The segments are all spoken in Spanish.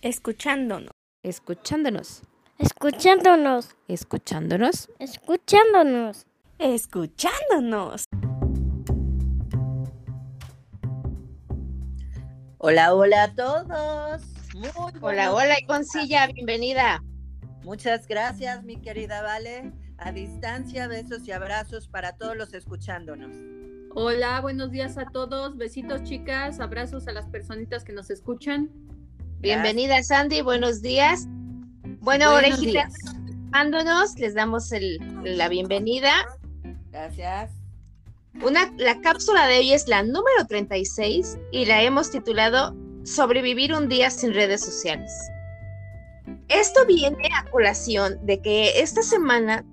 Escuchándonos. Escuchándonos. Escuchándonos. Escuchándonos. Escuchándonos. Escuchándonos. Hola, hola a todos. Muy Hola, hola. Iconcilla, bienvenida. Muchas gracias, mi querida Vale. A distancia, besos y abrazos para todos los escuchándonos. Hola, buenos días a todos. Besitos, chicas. Abrazos a las personitas que nos escuchan. Bienvenida, Sandy, buenos días. Bueno, Buenos orejitas, días. les damos el- la bienvenida. Gracias. Una, la cápsula de hoy es la número 36 y la hemos titulado Sobrevivir un día sin redes sociales. Esto viene a colación de que esta semana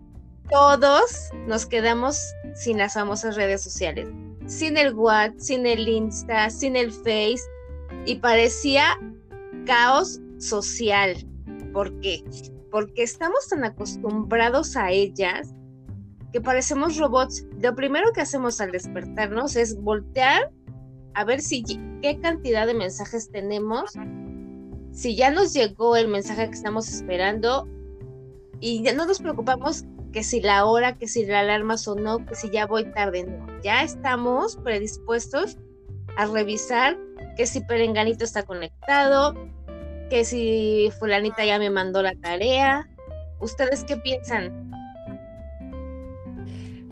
todos nos quedamos sin las famosas redes sociales, sin el WhatsApp, sin el Insta, sin el Face y parecía caos social. ¿Por qué? Porque estamos tan acostumbrados a ellas que parecemos robots. Lo primero que hacemos al despertarnos es voltear a ver si qué cantidad de mensajes tenemos, si ya nos llegó el mensaje que estamos esperando y ya no nos preocupamos que si la hora, que si la alarma sonó, que si ya voy tarde, no. Ya estamos predispuestos a revisar que si Perenganito está conectado, que si fulanita ya me mandó la tarea. ¿Ustedes qué piensan?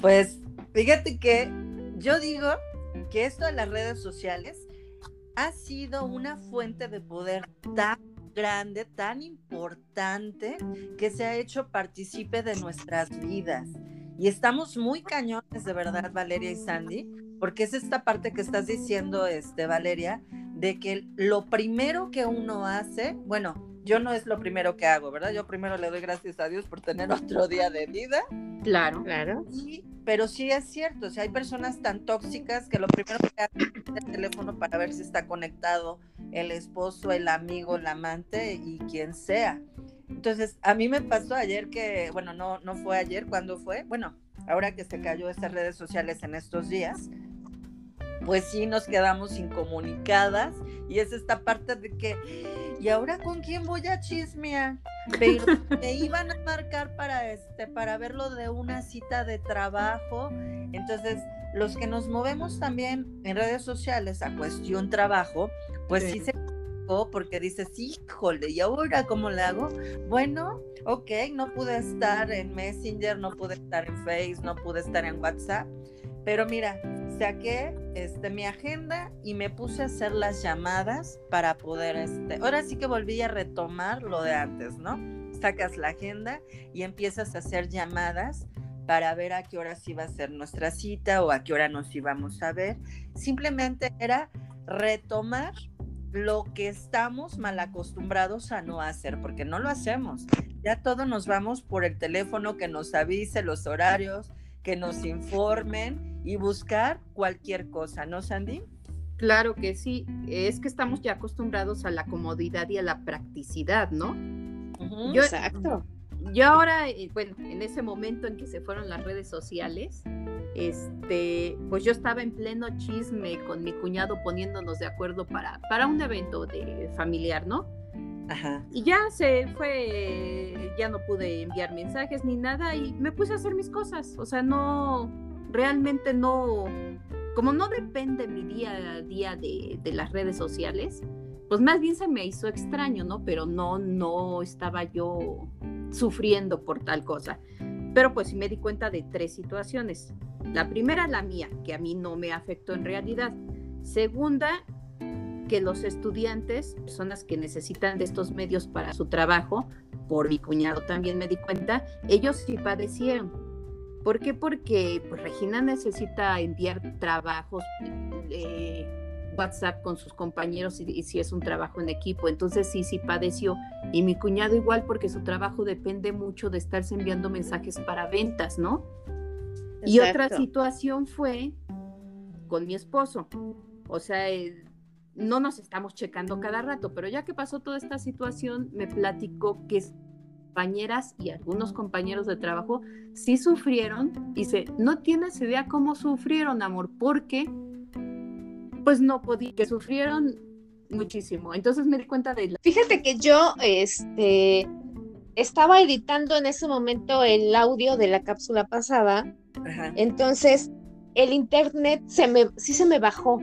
Pues fíjate que yo digo que esto de las redes sociales ha sido una fuente de poder tan grande, tan importante, que se ha hecho partícipe de nuestras vidas. Y estamos muy cañones, de verdad, Valeria y Sandy, porque es esta parte que estás diciendo, este, Valeria, de que lo primero que uno hace, bueno, yo no es lo primero que hago, ¿verdad? Yo primero le doy gracias a Dios por tener otro día de vida, Claro. Claro. y, pero sí es cierto, o sea, hay personas tan tóxicas que lo primero que hacen es el teléfono para ver si está conectado el esposo, el amigo, el amante y quien sea. Entonces, a mí me pasó ayer que, bueno, no, no fue ayer, ¿cuándo fue? Bueno, ahora que se cayó estas redes sociales en estos días, pues sí nos quedamos incomunicadas y es esta parte de que, ¿y ahora con quién voy a chismear? Pero me iban a marcar para este, para verlo de una cita de trabajo. Entonces, los que nos movemos también en redes sociales a cuestión trabajo, pues sí, Sí. se porque dices, híjole, ¿y ahora cómo le hago? Bueno, ok, no pude estar en Messenger, no pude estar en Face, no pude estar en WhatsApp, pero mira, saqué este, mi agenda y me puse a hacer las llamadas para poder, este, ahora sí que volví a retomar lo de antes, ¿no? Sacas la agenda y empiezas a hacer llamadas para ver a qué horas iba a ser nuestra cita o a qué hora nos íbamos a ver. Simplemente era retomar lo que estamos mal acostumbrados a no hacer, porque no lo hacemos. Ya todo nos vamos por el teléfono que nos avise los horarios, que nos informen y buscar cualquier cosa, ¿no, Sandy? Claro que sí. Es que estamos ya acostumbrados a la comodidad y a la practicidad, ¿no? Yo- Exacto. Yo ahora, eh, bueno, en ese momento en que se fueron las redes sociales, este, pues yo estaba en pleno chisme con mi cuñado poniéndonos de acuerdo para, para un evento de familiar, ¿no? Ajá. Y ya se fue, ya no pude enviar mensajes ni nada y me puse a hacer mis cosas. O sea, no, realmente no, como no depende mi día a día de, las redes sociales, pues más bien se me hizo extraño, ¿no? Pero no, no estaba yo sufriendo por tal cosa. Pero pues sí me di cuenta de tres situaciones. La primera, la mía, que a mí no me afectó en realidad. Segunda, que los estudiantes, personas que necesitan de estos medios para su trabajo, por mi cuñado también me di cuenta, ellos sí padecieron. ¿Por qué? Porque pues, Regina necesita enviar trabajos, eh, WhatsApp con sus compañeros y, y si es un trabajo en equipo. Entonces sí, sí padeció. Y mi cuñado igual porque su trabajo depende mucho de estarse enviando mensajes para ventas, ¿no? Y otra situación fue con mi esposo. O sea, eh, no nos estamos checando cada rato, pero ya que pasó toda esta situación, me platicó que compañeras y algunos compañeros de trabajo sí sufrieron. Dice, no tienes idea cómo sufrieron, amor, porque pues no podía, que sufrieron muchísimo. Entonces me di cuenta de la... Fíjate que yo, este, estaba editando en ese momento el audio de la cápsula pasada, Ajá. entonces el internet se me, sí se me bajó.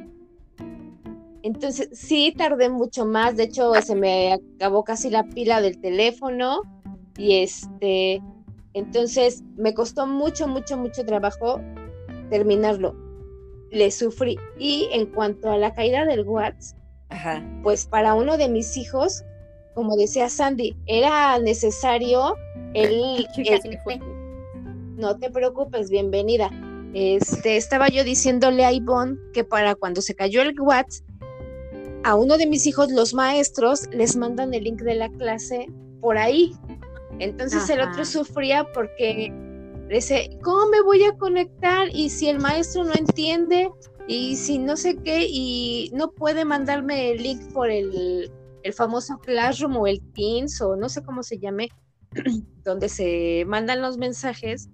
Entonces sí tardé mucho más, de hecho se me acabó casi la pila del teléfono y este, entonces me costó mucho, mucho, mucho trabajo terminarlo. Le sufrí. Y en cuanto a la caída del Ajá. pues para uno de mis hijos, como decía Sandy, era necesario el, el- no te preocupes, bienvenida. Este, estaba yo diciéndole a Ivonne que para cuando se cayó el WhatsApp, a uno de mis hijos, los maestros, les mandan el link de la clase por ahí. Entonces el otro sufría porque dice, ¿cómo me voy a conectar? Y si el maestro no entiende, y si no sé qué, y no puede mandarme el link por el, el famoso Classroom o el Teams o no sé cómo se llame, donde se mandan los mensajes.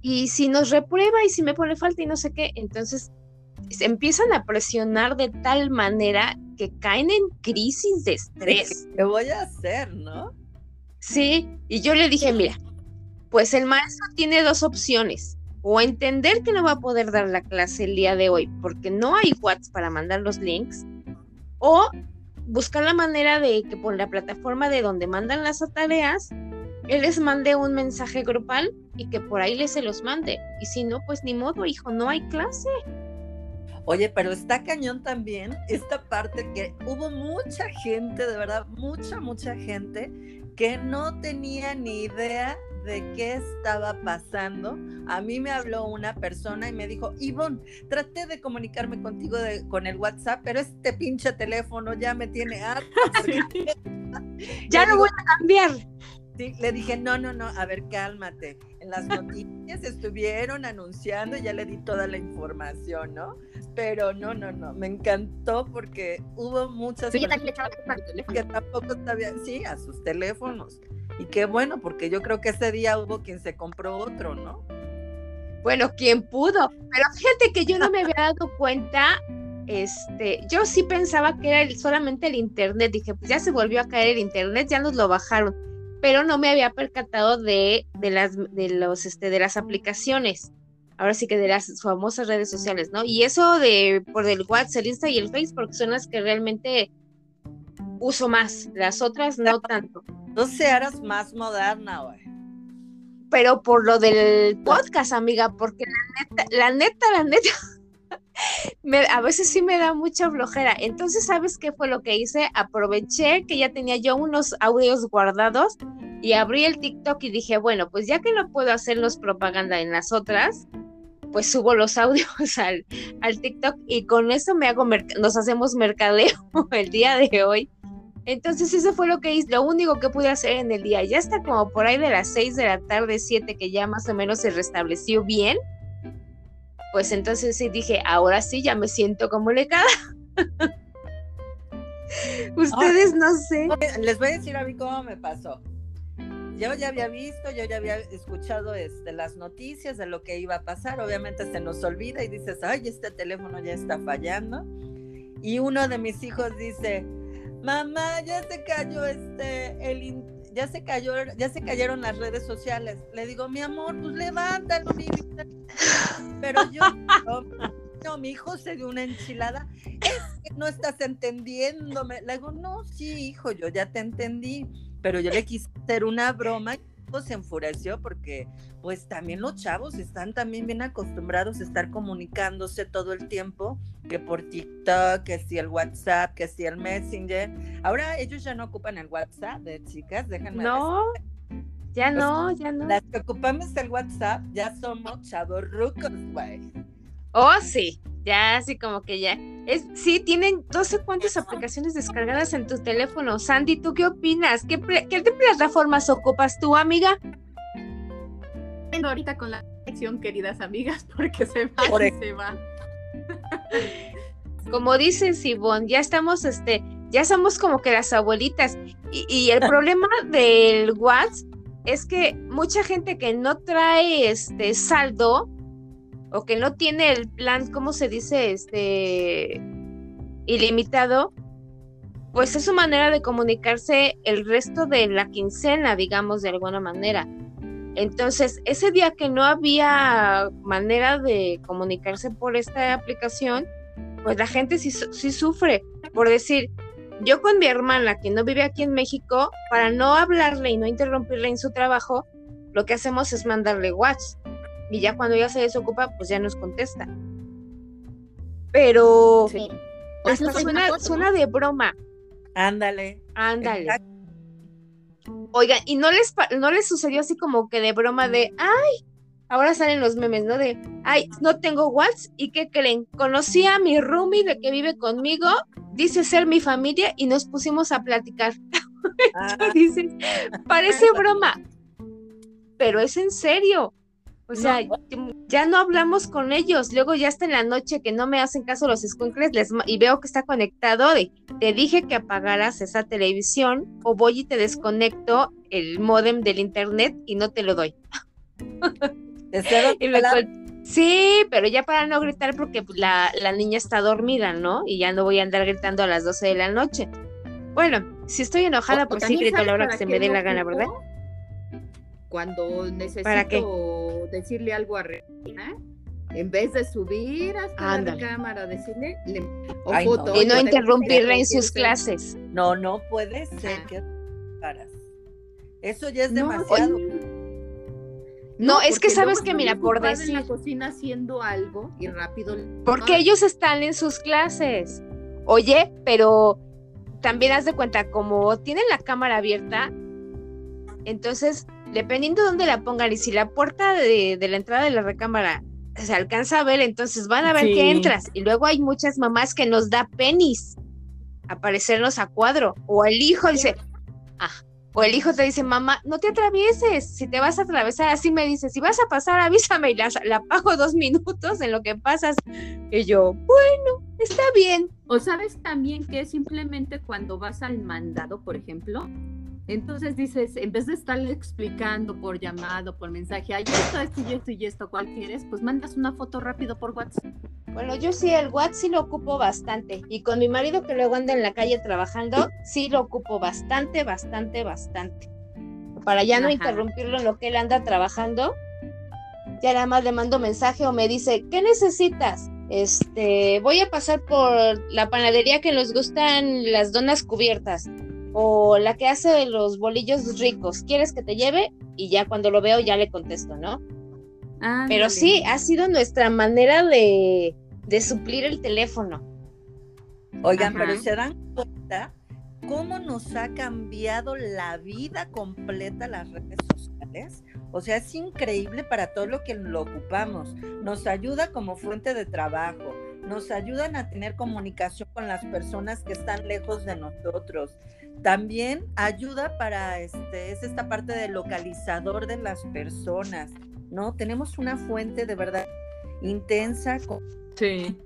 Y si nos reprueba y si me pone falta y no sé qué, entonces se empiezan a presionar de tal manera que caen en crisis de estrés. ¿Qué voy a hacer, no? Sí, y yo le dije, mira, pues el maestro tiene dos opciones, o entender que no va a poder dar la clase el día de hoy porque no hay WhatsApp para mandar los links, o buscar la manera de que por la plataforma de donde mandan las tareas, él les mande un mensaje grupal y que por ahí les se los mande. Y si no, pues ni modo, hijo, no hay clase. Oye, pero está cañón también esta parte que hubo mucha gente, de verdad, mucha, mucha gente que no tenía ni idea de qué estaba pasando. A mí me habló una persona y me dijo, Ivonne, traté de comunicarme contigo de- con el WhatsApp, pero este pinche teléfono ya me tiene harta. Ya lo digo, voy a cambiar. Sí, le dije, no, no, no, a ver, cálmate. En las noticias estuvieron anunciando y ya le di toda la información, ¿no? Pero no, no, no, me encantó porque hubo muchas Sí, personas le que tampoco sabían, sí, a sus teléfonos. Y qué bueno, porque yo creo que ese día hubo quien se compró otro, ¿no? Bueno, quien pudo. Pero fíjate que yo no me había dado cuenta. Este, yo sí pensaba que era el- solamente el internet. Dije, pues ya se volvió a caer el internet, ya nos lo bajaron. Pero no me había percatado de, de las de los este de las aplicaciones. Ahora sí que de las famosas redes sociales, ¿no? Y eso de por el WhatsApp, el Insta y el Facebook son las que realmente uso más. Las otras no tanto. No se harás más moderna, güey. pero por lo del podcast, amiga, porque la neta, la neta, la neta, me- a veces sí me da mucha flojera. Entonces, ¿sabes qué fue lo que hice? Aproveché que ya tenía yo unos audios guardados y abrí el TikTok y dije, bueno, pues ya que no puedo hacerlos propaganda en las otras, pues subo los audios al, TikTok y con eso me hago nos hacemos mercadeo el día de hoy. Entonces eso fue lo que hice, lo único que pude hacer en el día. Ya está como por ahí de las 6 de la tarde, 7, que ya más o menos se restableció bien. Pues entonces sí dije, ahora sí ya me siento comunicada. Ustedes no sé. Les voy a decir a mí cómo me pasó. Yo ya había visto, yo ya había escuchado este, las noticias de lo que iba a pasar. Obviamente se nos olvida y dices, ay, este teléfono ya está fallando. Y uno de mis hijos dice, mamá, ya se cayó este, el, ya se cayó, ya se cayeron las redes sociales. Le digo, mi amor, pues levántalo, mi vida". Pero yo, no, mi hijo se dio una enchilada. Es que no estás entendiéndome. Le digo, no, sí, hijo, yo ya te entendí. Pero yo le quise hacer una broma pues, se enfureció porque pues también los chavos están también bien acostumbrados a estar comunicándose todo el tiempo, que por TikTok, que si el WhatsApp, que si el Messenger. Ahora ellos ya no ocupan el WhatsApp de chicas, déjenme No, ya no, ya no. Las que ocupamos el WhatsApp ya somos chavos rucos, güey. Oh, sí, ya así como que ya. Es, sí, tienen no sé cuántas aplicaciones descargadas en tu teléfono. Sandy, ¿tú qué opinas? ¿Qué, qué plataformas ocupas tú, amiga? Ahorita con la conexión, queridas amigas, porque se va Por y ej- se va. Como dice Sibón, ya estamos, este, ya somos como que las abuelitas. Y, y el problema del WhatsApp es que mucha gente que no trae este saldo o que no tiene el plan, ¿cómo se dice? Este ilimitado, pues es su manera de comunicarse el resto de la quincena, digamos, de alguna manera. Entonces, ese día que no había manera de comunicarse por esta aplicación, pues la gente sí, su- sí sufre. Por decir, yo con mi hermana que no vive aquí en México, para no hablarle y no interrumpirle en su trabajo, lo que hacemos es mandarle WhatsApp. Y ya cuando ella se desocupa, pues ya nos contesta. Pero Sí. hasta una suena, foto, ¿no? suena de broma. Ándale. Ándale. Exacto. Oigan, ¿y no les, no les sucedió así como que de broma de, ay, ahora salen los memes, ¿no? De, ay, no tengo WhatsApp, ¿y qué creen? Conocí a mi roomie de que vive conmigo, dice ser mi familia y nos pusimos a platicar. Ah, Dices, parece broma, pero es en serio. O sea, ya no hablamos con ellos. Luego ya hasta en la noche que no me hacen caso los escuincles les y veo que está conectado de, te dije que apagaras esa televisión o voy y te desconecto el módem del internet y no te lo doy. Y me sí, pero ya para no gritar porque la, la niña está dormida, ¿no? Y ya no voy a andar gritando a las 12 de la noche. Bueno, si estoy enojada, pues sí grito a la hora que se me dé la gana? ¿verdad? Cuando necesito ¿Para qué? decirle algo a Reina, en vez de subir hasta Ándale. la cámara, decirle, le, o Ay, no. foto, Y no interrumpirla en sus ser- clases. No, no puede ser que paras. Eso ya es No, demasiado. oye, No, es que sabes que, mira, por ocupada en decir, la cocina haciendo algo y rápido. porque ellos están en sus clases. Oye, pero también haz de cuenta, como tienen la cámara abierta, entonces, dependiendo de dónde la pongan y si la puerta de, de la entrada de la recámara se alcanza a ver, entonces van a ver Sí. que entras. Y luego hay muchas mamás que nos da penis aparecernos a cuadro. O el hijo dice, ah, o el hijo te dice, mamá, no te atravieses. Si te vas a atravesar, así me dice, si vas a pasar, avísame y la, la pago dos minutos en lo que pasas. Y yo, bueno, está bien. O sabes también que simplemente cuando vas al mandado, por ejemplo, entonces dices, en vez de estarle explicando por llamado, por mensaje, ay, esto, esto y esto y esto, ¿cuál quieres? Pues mandas una foto rápido por WhatsApp. Bueno, yo sí, el WhatsApp sí lo ocupo bastante. Y con mi marido que luego anda en la calle trabajando, sí lo ocupo bastante, bastante, bastante. Para ya no Ajá. interrumpirlo en lo que él anda trabajando, ya nada más le mando mensaje o me dice, ¿qué necesitas? Este, voy a pasar por la panadería que nos gustan las donas cubiertas o la que hace los bolillos ricos. ¿Quieres que te lleve? Y ya cuando lo veo ya le contesto, ¿no? Pero sí, ha sido nuestra manera de, de suplir el teléfono. Oigan, Ajá. pero se dan cuenta cómo nos ha cambiado la vida completa las redes sociales. O sea, es increíble para todo lo que lo ocupamos. Nos ayuda como fuente de trabajo, nos ayudan a tener comunicación con las personas que están lejos de nosotros. También ayuda para este, es esta parte del localizador de las personas, ¿no? Tenemos una fuente de verdad intensa con Sí.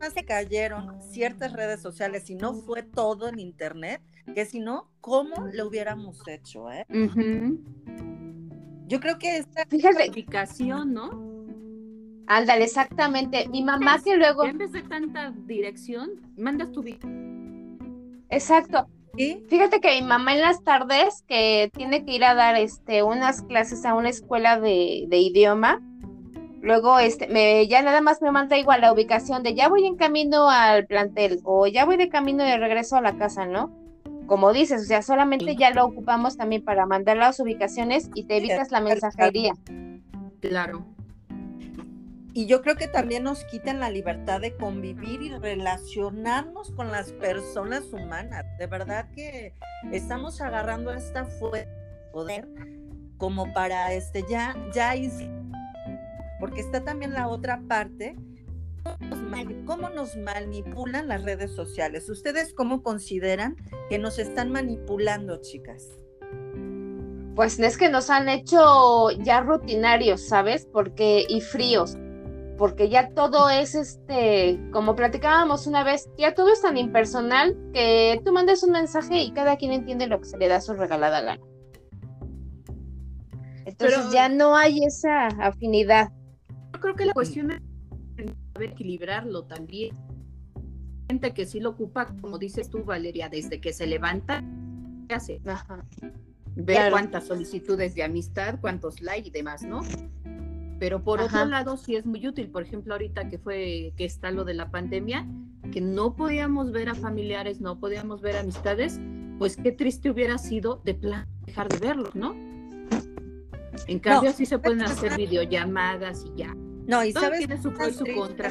más se cayeron ciertas redes sociales y no fue todo en internet, que si no, ¿cómo lo hubiéramos hecho? Eh? Yo creo que esta Fíjate, Aplicación, ¿no? ándale, exactamente. Mi mamá que luego, en vez de tanta dirección, mandas tu exacto. ¿Sí? Fíjate que mi mamá en las tardes que tiene que ir a dar este unas clases a una escuela de, de idioma, luego este me ya nada más me manda igual la ubicación de ya voy en camino al plantel o ya voy de camino de regreso a la casa, ¿no? Como dices, o sea, solamente ya lo ocupamos también para mandar las ubicaciones y te evitas la mensajería. Claro. Y yo creo que también nos quitan la libertad de convivir y relacionarnos con las personas humanas. De verdad que estamos agarrando esta fuerza de poder como para este ya, ya porque está también la otra parte. ¿Cómo nos mani- ¿Cómo nos manipulan las redes sociales? ¿Ustedes cómo consideran que nos están manipulando, chicas? Pues es que nos han hecho ya rutinarios, ¿sabes? Porque y fríos, porque ya todo es este, como platicábamos una vez, ya todo es tan impersonal que tú mandas un mensaje y cada quien entiende lo que se le da su regalada gana. Entonces Pero- ya no hay esa afinidad. Yo creo que la cuestión es saber equilibrarlo también. gente que sí lo ocupa, como dices tú, Valeria, desde que se levanta, ¿qué hace? Ajá. Ver Claro. cuántas solicitudes de amistad, cuántos likes y demás, ¿no? Pero por Ajá. otro lado, sí es muy útil. Por ejemplo, ahorita que fue, que está lo de la pandemia, que no podíamos ver a familiares, no podíamos ver amistades, pues qué triste hubiera sido de plan dejar de verlos, ¿no? En cambio, sí se pueden hacer videollamadas y ya. No, y Todo sabes tiene su pro y su contra.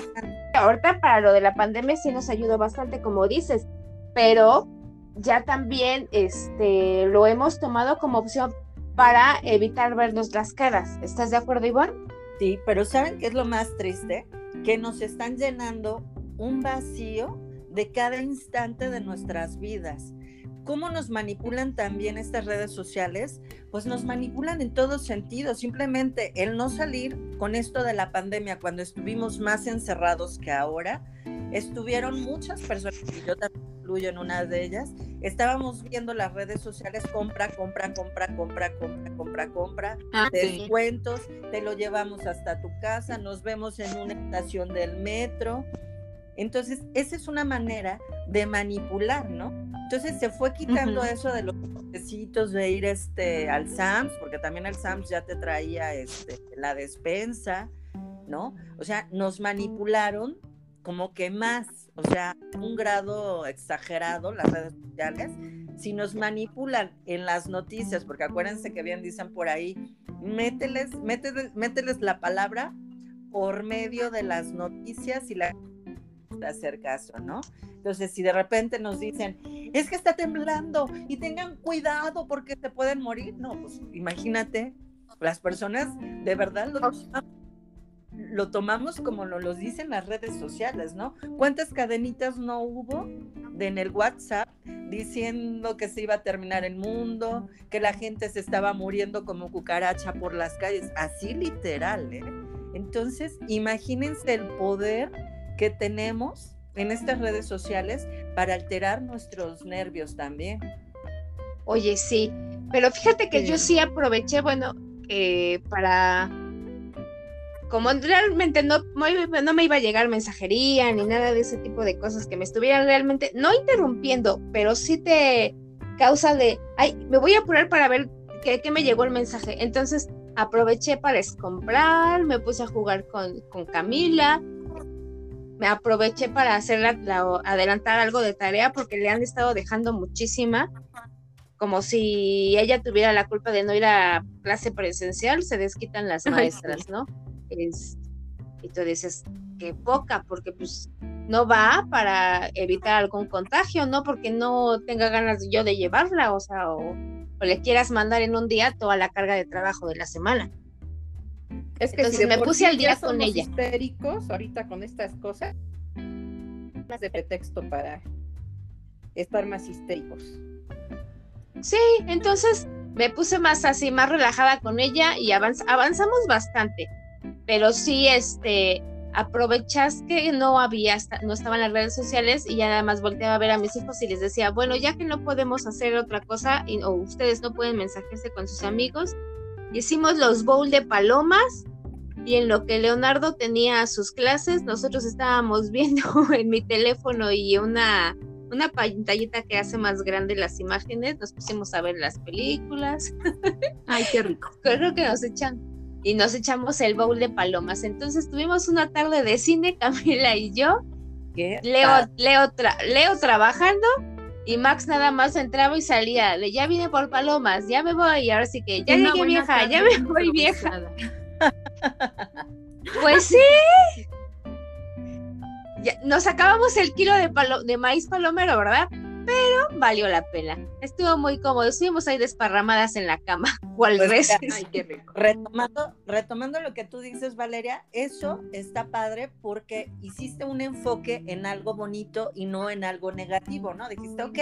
Ahorita para lo de la pandemia sí nos ayudó bastante, como dices, pero ya también este, lo hemos tomado como opción para evitar vernos las caras. ¿Estás de acuerdo, Ivonne? Sí, pero ¿saben qué es lo más triste? Que nos están llenando un vacío de cada instante de nuestras vidas. ¿Cómo nos manipulan también estas redes sociales? Pues nos manipulan en todos sentidos. Simplemente el no salir con esto de la pandemia, cuando estuvimos más encerrados que ahora, estuvieron muchas personas, y yo también incluyo en una de ellas, estábamos viendo las redes sociales, compra, compra, compra, compra, compra, compra, compra, Ah, sí. descuentos, te lo llevamos hasta tu casa, nos vemos en una estación del metro. Entonces, esa es una manera de manipular, ¿no? Entonces se fue quitando eso de los botecitos de ir este, al Sams, porque también el Sams ya te traía este, la despensa, ¿no? O sea, nos manipularon como que más, o sea, un grado exagerado las redes sociales. Si nos manipulan en las noticias, porque acuérdense que bien dicen por ahí, mételes, mételes, mételes la palabra por medio de las noticias y la hacer caso, ¿no? Entonces, si de repente nos dicen, es que está temblando y tengan cuidado porque se pueden morir, no, pues imagínate, las personas de verdad lo, lo tomamos como nos lo dicen las redes sociales, ¿no? ¿Cuántas cadenitas no hubo de en el WhatsApp diciendo que se iba a terminar el mundo, que la gente se estaba muriendo como cucaracha por las calles? Así literal, ¿eh? Entonces, imagínense el poder que tenemos en estas redes sociales para alterar nuestros nervios también. Oye, sí, pero fíjate que yo sí aproveché, bueno, eh, para... Como realmente no, no, me iba a llegar mensajería ni nada de ese tipo de cosas que me estuvieran realmente, no interrumpiendo, pero sí te causa de, ay, me voy a apurar para ver qué, qué me llegó el mensaje. Entonces aproveché para comprar, me puse a jugar con, con Camila, me aproveché para hacer la, la, adelantar algo de tarea porque le han estado dejando muchísima como si ella tuviera la culpa de no ir a clase presencial, se desquitan las maestras. ¿no? Es, y tú dices, qué poca, porque pues no va para evitar algún contagio, no porque no tenga ganas yo de llevarla, o sea, o, o le quieras mandar en un día toda la carga de trabajo de la semana. Es que Entonces si me puse al día con ella. histéricos ahorita con estas cosas, más de pretexto para estar más histéricos. Sí, entonces me puse más así, más relajada con ella y avanz avanzamos bastante. Pero sí, este, aprovechas que no había, no estaban las redes sociales y ya nada más volteaba a ver a mis hijos y les decía, bueno, ya que no podemos hacer otra cosa y, o ustedes no pueden mensajearse con sus amigos, hicimos los bowl de palomas y en lo que Leonardo tenía sus clases, nosotros estábamos viendo en mi teléfono y una, una pantallita que hace más grande las imágenes, nos pusimos a ver las películas. Ay, qué rico. Creo que nos echan y nos echamos el bowl de palomas. Entonces tuvimos una tarde de cine, Camila y yo. ¿Qué? Leo, Leo, tra Leo trabajando y Max nada más entraba y salía de ya vine por palomas, ya me voy, y ahora sí que ya Una llegué vieja, tarde ya me voy vieja. Pues sí. Ya, nos acabamos el kilo de, palo de maíz palomero, ¿verdad? Pero valió la pena. Estuvo muy cómodo. Estuvimos ahí desparramadas en la cama. ¿Cuál Pues Ay, qué rico. Retomando, retomando lo que tú dices, Valeria, eso está padre porque hiciste un enfoque en algo bonito y no en algo negativo, ¿no? Dijiste, ok,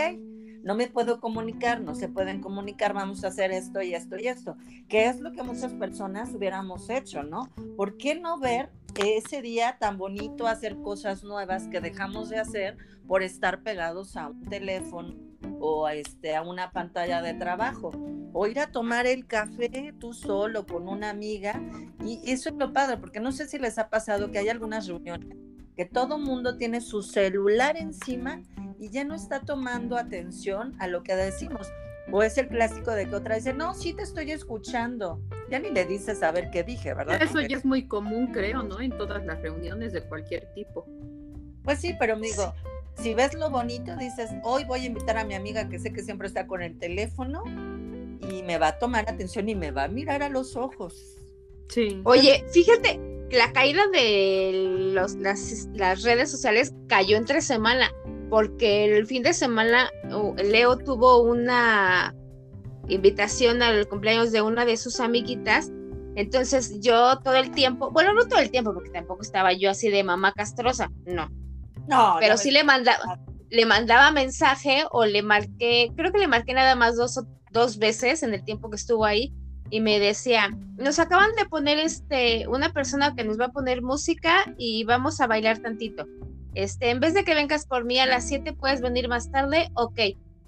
no me puedo comunicar, no se pueden comunicar, vamos a hacer esto y esto y esto, que es lo que muchas personas hubiéramos hecho, ¿no? ¿Por qué no ver ese día tan bonito, hacer cosas nuevas que dejamos de hacer por estar pegados a un teléfono o a, este, a una pantalla de trabajo? O ir a tomar el café tú solo con una amiga y eso es lo padre, porque no sé si les ha pasado que hay algunas reuniones que todo mundo tiene su celular encima y ya no está tomando atención a lo que decimos. O es el clásico de que otra dice, no, sí te estoy escuchando. Ya ni le dices a ver qué dije, ¿verdad? Eso ya es muy común, creo, ¿no? En todas las reuniones de cualquier tipo. Pues sí, pero amigo, si ves lo bonito, dices, hoy voy a invitar a mi amiga que sé que siempre está con el teléfono y me va a tomar atención y me va a mirar a los ojos. Sí. Oye, fíjate, la caída de los, las, las redes sociales cayó entre semana, porque el fin de semana Leo tuvo una invitación al cumpleaños de una de sus amiguitas. Entonces yo todo el tiempo, bueno, no todo el tiempo, porque tampoco estaba yo así de mamá castrosa, no, No, pero no sí me- le mandaba, le mandaba mensaje o le marqué, creo que le marqué nada más dos, dos veces en el tiempo que estuvo ahí y me decía, nos acaban de poner este, una persona que nos va a poner música y vamos a bailar tantito. Este, en vez de que vengas por mí a las 7, puedes venir más tarde, ok.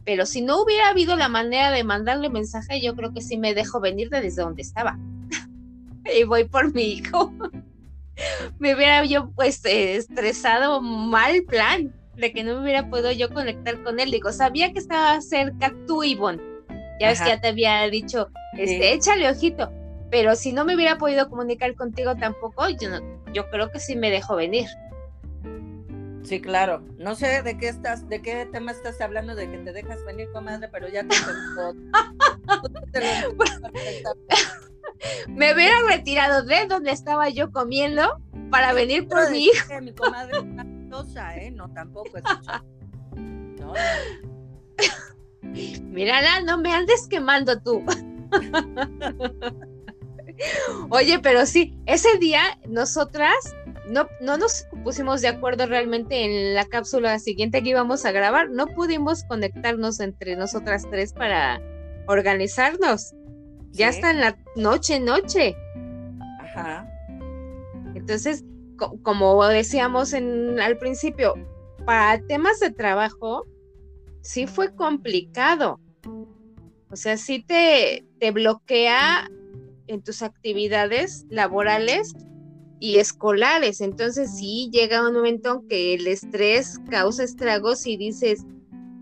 Pero si no hubiera habido la manera de mandarle mensaje, yo creo que sí me dejo venir de desde donde estaba. y voy por mi hijo. me hubiera yo pues eh, estresado mal plan de que no me hubiera podido yo conectar con él. Digo, sabía que estaba cerca tú, Ivonne. Ya ves que ya te había dicho, este, Sí. échale ojito. Pero si no me hubiera podido comunicar contigo tampoco, yo, no- yo creo que sí me dejo venir. Sí, claro. No sé de qué estás, de qué tema estás hablando, de que te dejas venir, comadre, pero ya te. Me hubiera retirado de donde estaba yo comiendo para venir por mi hijo. que Mi comadre es cosa, ¿eh? No, tampoco escucha. No, Mírala, no me andes quemando tú. Oye, pero sí, ese día nosotras no, no nos pusimos de acuerdo realmente en la cápsula siguiente que íbamos a grabar. No pudimos conectarnos entre nosotras tres para organizarnos. Ya está en la noche, noche. Ajá. Entonces, co- como decíamos en, al principio, para temas de trabajo, sí fue complicado. O sea, sí te, te bloquea en tus actividades laborales y escolares. Entonces, sí llega un momento en que el estrés causa estragos y dices,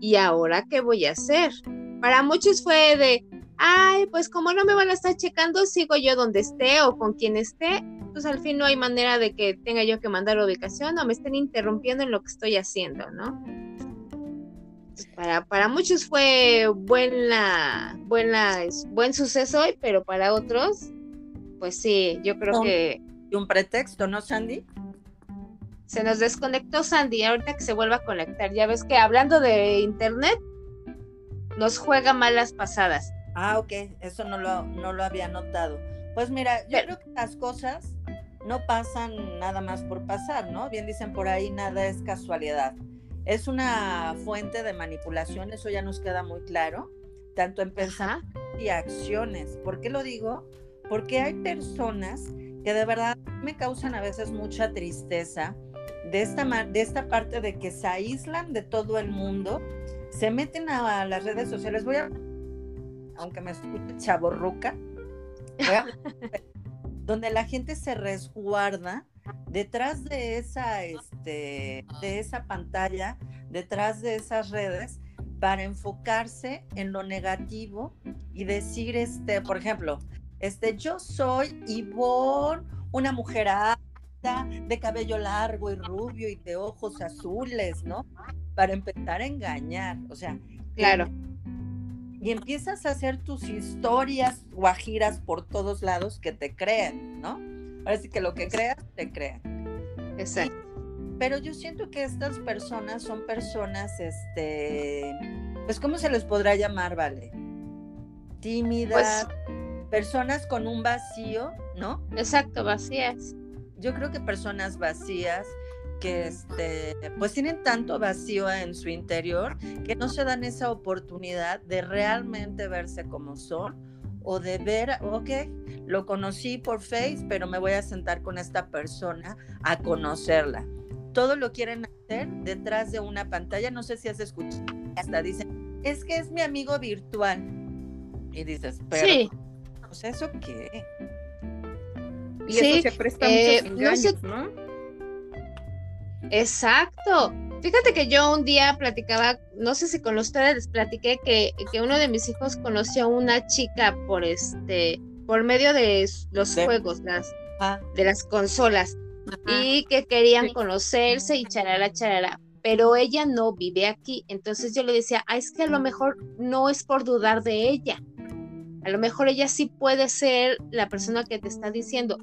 ¿y ahora qué voy a hacer? Para muchos fue de, ay, pues como no me van a estar checando, sigo yo donde esté o con quien esté pues al fin no hay manera de que tenga yo que mandar ubicación o me estén interrumpiendo en lo que estoy haciendo, ¿no? Pues, Para, para muchos fue buena, buena, buen suceso hoy, pero para otros, pues sí, yo creo No. que un pretexto, ¿no, Sandy? se nos desconectó Sandy, ahorita que se vuelva a conectar. Ya ves que hablando de internet, nos juega malas pasadas. Ah, ok, eso no lo, no lo había notado. Pues mira, yo Pero- creo que las cosas no pasan nada más por pasar, ¿no? Bien dicen por ahí, nada es casualidad. Es una fuente de manipulación, eso ya nos queda muy claro, tanto en pensar Ajá. y acciones. ¿Por qué lo digo? Porque hay personas que de verdad me causan a veces mucha tristeza de esta, de esta parte de que se aíslan de todo el mundo, se meten a las redes sociales. Voy a, aunque me escuche chaborruca, donde la gente se resguarda detrás de esa, este, de esa pantalla, detrás de esas redes, para enfocarse en lo negativo y decir, este, por ejemplo, este, yo soy Ivonne, una mujer alta, de cabello largo y rubio y de ojos azules, ¿no? Para empezar a engañar, o sea, Claro. y empiezas a hacer tus historias guajiras por todos lados que te crean, ¿no? Ahora sí que lo que creas, te crean. Exacto. Pero yo siento que estas personas son personas, este, pues, ¿cómo se les podrá llamar, vale? Tímidas, personas con un vacío, ¿no? Exacto, vacías. Yo creo que personas vacías que, este, pues, tienen tanto vacío en su interior que no se dan esa oportunidad de realmente verse como son o de ver, ok, lo conocí por Face, pero me voy a sentar con esta persona a conocerla. Todo lo quieren hacer detrás de una pantalla. No sé si has escuchado, hasta dicen, es que es mi amigo virtual. Y dices, pero, Sí. Pues, ¿eso qué? Y Sí, eso se presta eh, muchos no sé- engaños, ¿no? Exacto. Fíjate que yo un día platicaba, no sé si con ustedes les platiqué que, que uno de mis hijos conoció a una chica por este, por medio de los De- juegos, las, Ah, de las consolas, Ajá. y que querían Sí. conocerse y charala, charala. Pero ella no vive aquí. Entonces yo le decía, ah, es que a lo mejor no es por dudar de ella. A lo mejor ella sí puede ser la persona que te está diciendo,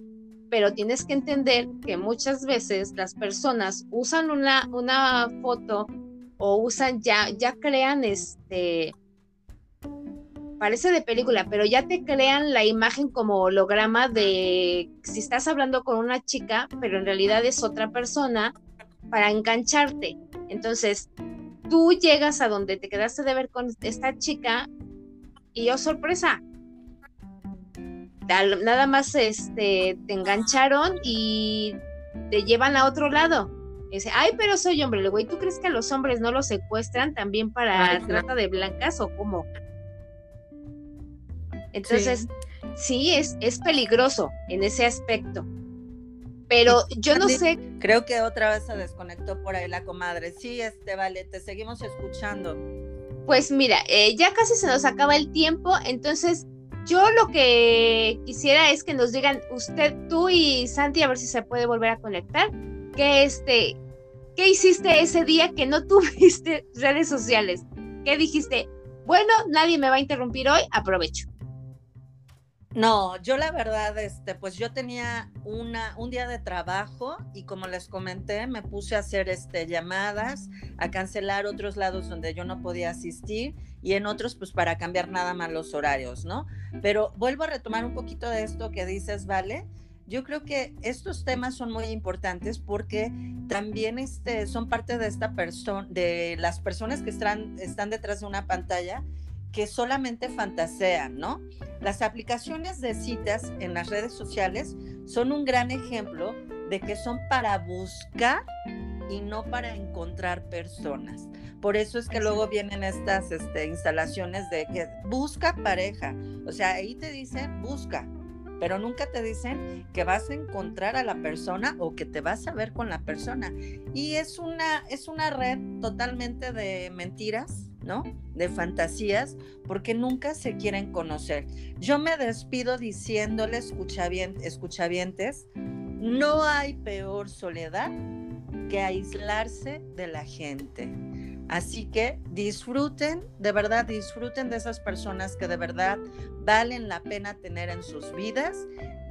pero tienes que entender que muchas veces las personas usan una, una foto o usan ya, ya crean este, parece de película, pero ya te crean la imagen como holograma de si estás hablando con una chica, pero en realidad es otra persona para engancharte. Entonces, tú llegas a donde te quedaste de ver con esta chica y yo sorpresa. Tal- Nada más este, te engancharon y te llevan a otro lado. Y dice, ay, pero soy hombre. Le digo, ¿y tú crees que a los hombres no los secuestran también para Ay, trata de blancas o cómo? Entonces, sí, es, es peligroso en ese aspecto. Pero yo no sé, Creo que otra vez se desconectó por ahí la comadre. Sí, este, vale, te seguimos escuchando. pues mira, eh, ya casi se nos acaba el tiempo, entonces yo lo que quisiera es que nos digan usted, tú y Santi, a ver si se puede volver a conectar, que este, ¿qué hiciste ese día que no tuviste redes sociales? ¿Qué dijiste? Bueno, nadie me va a interrumpir hoy, aprovecho. No, yo la verdad, este, pues yo tenía una, un día de trabajo y como les comenté, me puse a hacer este, llamadas, a cancelar otros lados donde yo no podía asistir y en otros pues para cambiar nada más los horarios, ¿no? Pero vuelvo a retomar un poquito de esto que dices, ¿vale? Yo creo que estos temas son muy importantes porque también este, son parte de esta persona, de las personas que están, están detrás de una pantalla que solamente fantasean, ¿no? Las aplicaciones de citas en las redes sociales son un gran ejemplo de que son para buscar y no para encontrar personas. Por eso es que luego vienen estas este, instalaciones de que busca pareja. O sea, ahí te dicen busca, pero nunca te dicen que vas a encontrar a la persona o que te vas a ver con la persona. Y es una, es una red totalmente de mentiras, ¿no? De fantasías, porque nunca se quieren conocer. Yo me despido diciéndole, escuchavien- escuchavientes, no hay peor soledad que aislarse de la gente. Así que disfruten, de verdad disfruten de esas personas que de verdad valen la pena tener en sus vidas.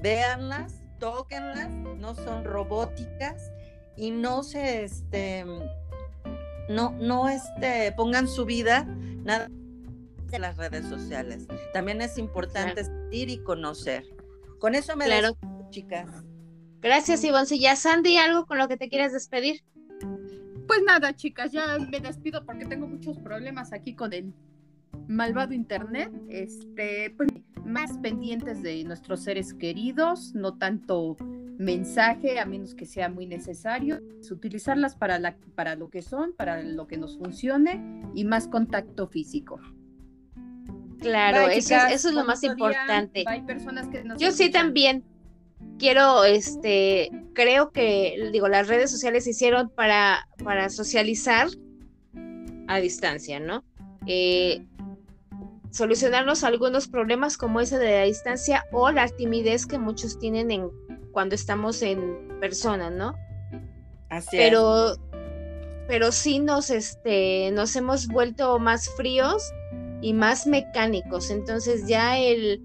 Véanlas, tóquenlas, no son robóticas y no se, este, no, no, este, pongan su vida nada en las redes sociales. También es importante ir y conocer. Con eso me Claro. despido, chicas. Gracias, Ivoncilla. Sandy, ¿algo con lo que te quieras despedir? Pues nada, chicas, ya me despido porque tengo muchos problemas aquí con el malvado internet. Este, pues más pendientes de nuestros seres queridos, no tanto mensaje, a menos que sea muy necesario, es utilizarlas para, la, para lo que son, para lo que nos funcione y más contacto físico. Claro, Bye, eso, es, eso es lo más día. importante. Hay personas que nos Yo sí también quiero, este, creo que, digo, las redes sociales se hicieron para, para socializar a distancia, ¿no? Eh, solucionarnos algunos problemas como ese de la distancia o la timidez que muchos tienen en cuando estamos en persona, ¿no? Así es. pero pero sí nos este nos hemos vuelto más fríos y más mecánicos entonces ya el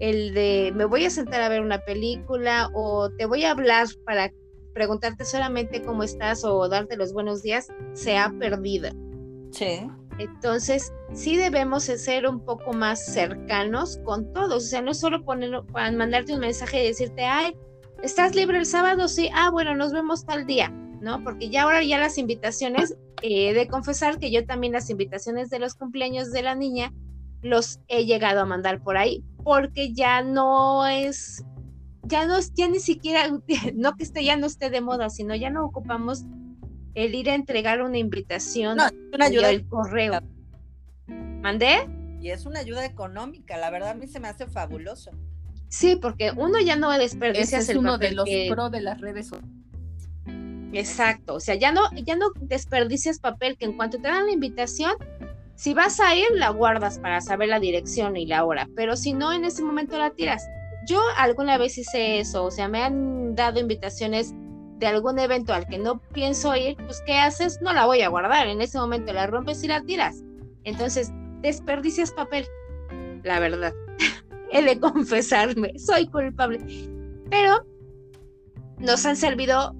el de me voy a sentar a ver una película o te voy a hablar para preguntarte solamente cómo estás o darte los buenos días se ha perdido Sí. entonces sí debemos de ser un poco más cercanos con todos o sea no solo poner para mandarte un mensaje y decirte ay estás libre el sábado sí ah bueno nos vemos tal día ¿no? Porque ya ahora ya las invitaciones, eh, he de confesar que yo también las invitaciones de los cumpleaños de la niña los he llegado a mandar por ahí, porque ya no es, ya no, ya ni siquiera, no que esté, ya no esté de moda, sino ya no ocupamos el ir a entregar una invitación No, es una y ayuda el correo. ¿Mandé? y es una ayuda económica. La verdad a mí se me hace fabuloso. Sí, porque uno ya no Ese desperdicias es el uno de los que- pro de las redes sociales. Exacto, o sea, ya no, ya no desperdicias papel, que en cuanto te dan la invitación, si vas a ir, la guardas para saber la dirección y la hora, pero si no, en ese momento la tiras. Yo alguna vez hice eso, o sea, me han dado invitaciones de algún evento al que no pienso ir, pues ¿qué haces? No la voy a guardar, en ese momento la rompes y la tiras. Entonces, desperdicias papel, la verdad. He de confesarme, soy culpable. Pero nos han servido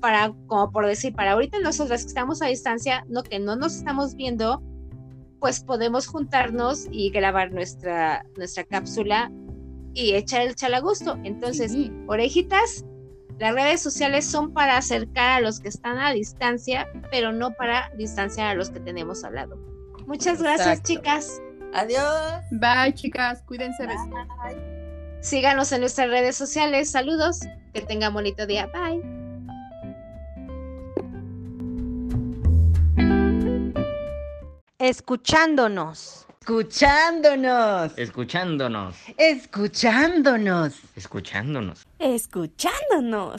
para, como por decir, para ahorita nosotras que estamos a distancia, no que no nos estamos viendo, pues podemos juntarnos y grabar nuestra, nuestra cápsula y echar el chalagusto. Entonces, Sí. orejitas, las redes sociales son para acercar a los que están a distancia, pero no para distanciar a los que tenemos al lado. Muchas gracias, Exacto. chicas. Adiós. Bye, chicas. Cuídense. besos. Síganos en nuestras redes sociales. Saludos. Que tengan bonito día. Bye. Escuchándonos. Escuchándonos. Escuchándonos. Escuchándonos. Escuchándonos. Escuchándonos.